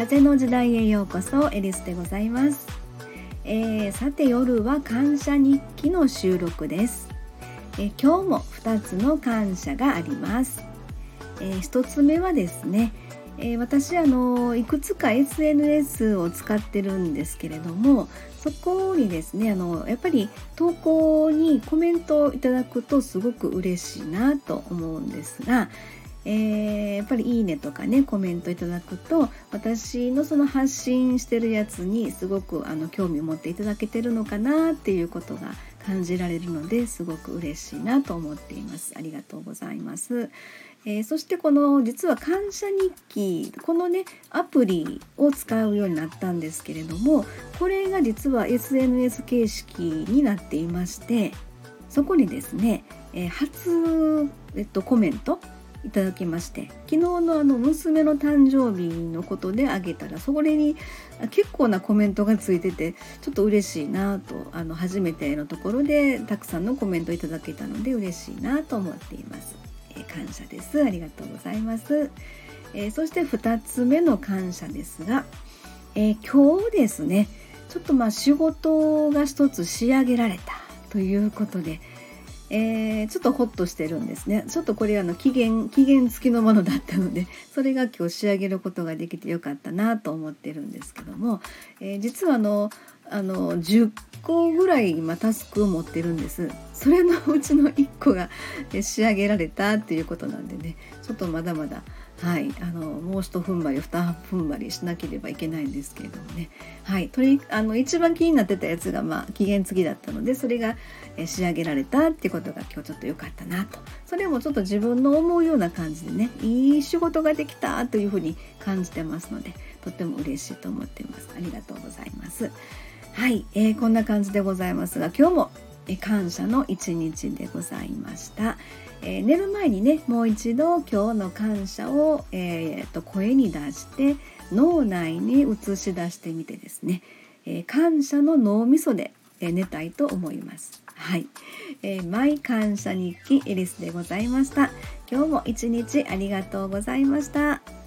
風の時代へようこそエリスでございます、えー、さて夜は感謝日記の収録です、えー、今日も2つの感謝があります、えー、1つ目はですね、え私あのいくつか SNS を使ってるんですけれどもそこにですねあのやっぱり投稿にコメントをいただくとすごく嬉しいなと思うんですが、えー、やっぱり「いいね」とかねコメントいただくと私のその発信してるやつにすごくあの興味を持っていただけてるのかなっていうことが感じられるのですごく嬉しいなと思っています。ありがとうございます。えー、そしてこの実は感謝日記このねアプリを使うようになったんですけれどもこれが実は SNS 形式になっていましてそこにですね、えー、初、えっと、コメントいただきまして昨日のあの娘の誕生日のことであげたらそこに結構なコメントがついててちょっと嬉しいなとあの初めてのところでたくさんのコメントいただけたので嬉しいなと思っています、えー、感謝です。ありがとうございます、えー、そして2つ目の感謝ですが、えー、今日ですねちょっとまあ仕事が一つ仕上げられたということでえー、ちょっとホッとしてるんですね。ちょっとこれあの期限期限付きのものだったので それが今日仕上げることができてよかったなと思ってるんですけども、えー、実はあのあの10個ぐらい今タスクを持ってるんです。それのうちの1個が仕上げられたっていうことなんでね。ちょっとまだまだはいあのもう一踏ん張り二踏ん張りしなければいけないんですけれどもね。はいとりあの一番気になってたやつがまあ期限付きだったのでそれが仕上げられたっていうことが今日ちょっと良かったなと。それもちょっと自分の思うような感じでねいい仕事ができたというふうに感じてますのでとっても嬉しいと思っています。ありがとうございます。はい、えー、こんな感じでございますが今日もえ感謝の一日でございました。えー、寝る前にねもう一度今日の感謝を、えー、と声に出して脳内に映し出してみてですね、えー、感謝の脳みそで、え寝たいと思います。はい、えー、マイ感謝日記エリスでございました。今日も一日ありがとうございました。